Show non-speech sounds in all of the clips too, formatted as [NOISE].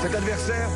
Cet adversaire,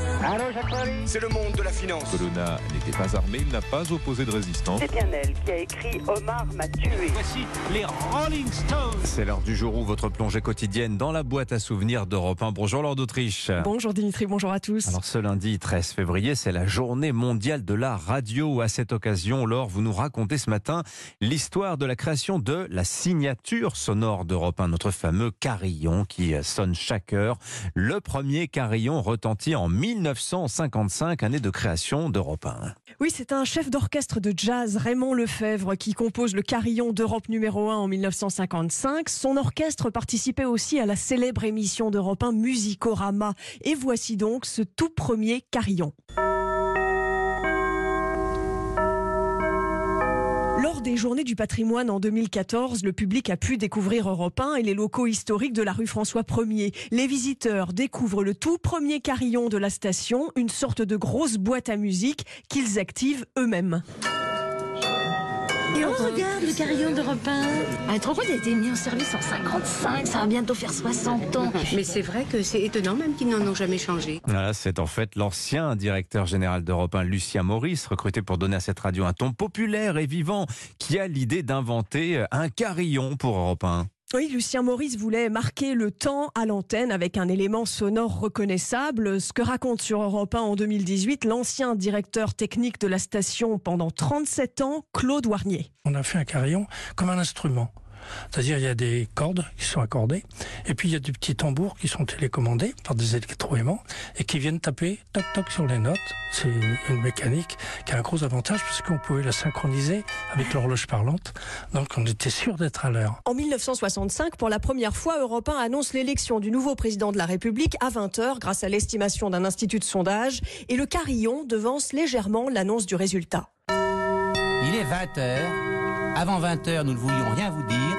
c'est le monde de la finance. Colonna n'était pas armé, il n'a pas opposé de résistance. C'est bien elle qui a écrit Omar m'a tué. Voici les Rolling Stones. C'est l'heure du jour où votre plongée quotidienne dans la boîte à souvenirs d'Europe 1. Bonjour Lord d'Autriche. Bonjour Dimitri, bonjour à tous. Alors ce lundi 13 février, c'est la journée mondiale de la radio. À cette occasion, Laure, vous nous racontez ce matin l'histoire de la création de la signature sonore d'Europe 1, notre fameux carillon qui sonne chaque heure. Le premier carillon retentit en 1955, année de création d'Europe 1. Oui, c'est un chef d'orchestre de jazz, Raymond Lefebvre, qui compose le carillon d'Europe numéro 1 en 1955. Son orchestre participait aussi à la célèbre émission d'Europe 1 Musicorama. Et voici donc ce tout premier carillon. Lors des Journées du patrimoine en 2014, le public a pu découvrir Europe 1 et les locaux historiques de la rue François 1er. Les visiteurs découvrent le tout premier carillon de la station, une sorte de grosse boîte à musique qu'ils activent eux-mêmes. Et on regarde le carillon d'Europe 1. Ah, trop il a été mis en service en 55, ça va bientôt faire 60 ans. [LAUGHS] Mais c'est vrai que c'est étonnant même qu'ils n'en ont jamais changé. Voilà, c'est en fait l'ancien directeur général d'Europe 1, Lucien Maurice, recruté pour donner à cette radio un ton populaire et vivant, qui a l'idée d'inventer un carillon pour Europe 1. Oui, Lucien Maurice voulait marquer le temps à l'antenne avec un élément sonore reconnaissable. Ce que raconte sur Europe 1 en 2018 l'ancien directeur technique de la station pendant 37 ans, Claude Warnier. On a fait un carillon comme un instrument. C'est-à-dire il y a des cordes qui sont accordées et puis il y a des petits tambours qui sont télécommandés par des électroaimants et qui viennent taper toc toc sur les notes. C'est une mécanique qui a un gros avantage parce qu'on pouvait la synchroniser avec l'horloge parlante. Donc on était sûr d'être à l'heure. En 1965, pour la première fois, Europe 1 annonce l'élection du nouveau président de la République à 20h grâce à l'estimation d'un institut de sondage et le carillon devance légèrement l'annonce du résultat. Il est 20h. Avant 20h, nous ne voulions rien vous dire.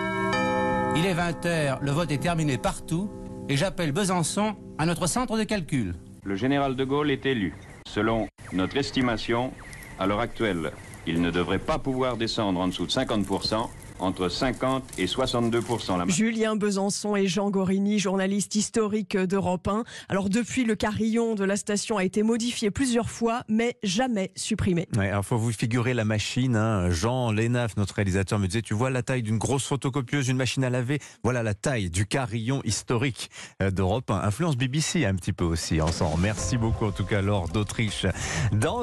Il est 20h, le vote est terminé partout et j'appelle Besançon à notre centre de calcul. Le général de Gaulle est élu. Selon notre estimation, à l'heure actuelle, il ne devrait pas pouvoir descendre en dessous de 50%, entre 50 et 62 la Julien Besançon et Jean Gorini, journalistes historiques d'Europe 1. Alors depuis, le carillon de la station a été modifié plusieurs fois, mais jamais supprimé. Ouais, alors faut vous figurer la machine. Hein. Jean Lénaf, notre réalisateur, me disait tu vois la taille d'une grosse photocopieuse, une machine à laver? Voilà la taille du carillon historique euh, d'Europe 1. Influence BBC un petit peu aussi ensemble. Merci beaucoup en tout cas, Laure d'Autriche. Dans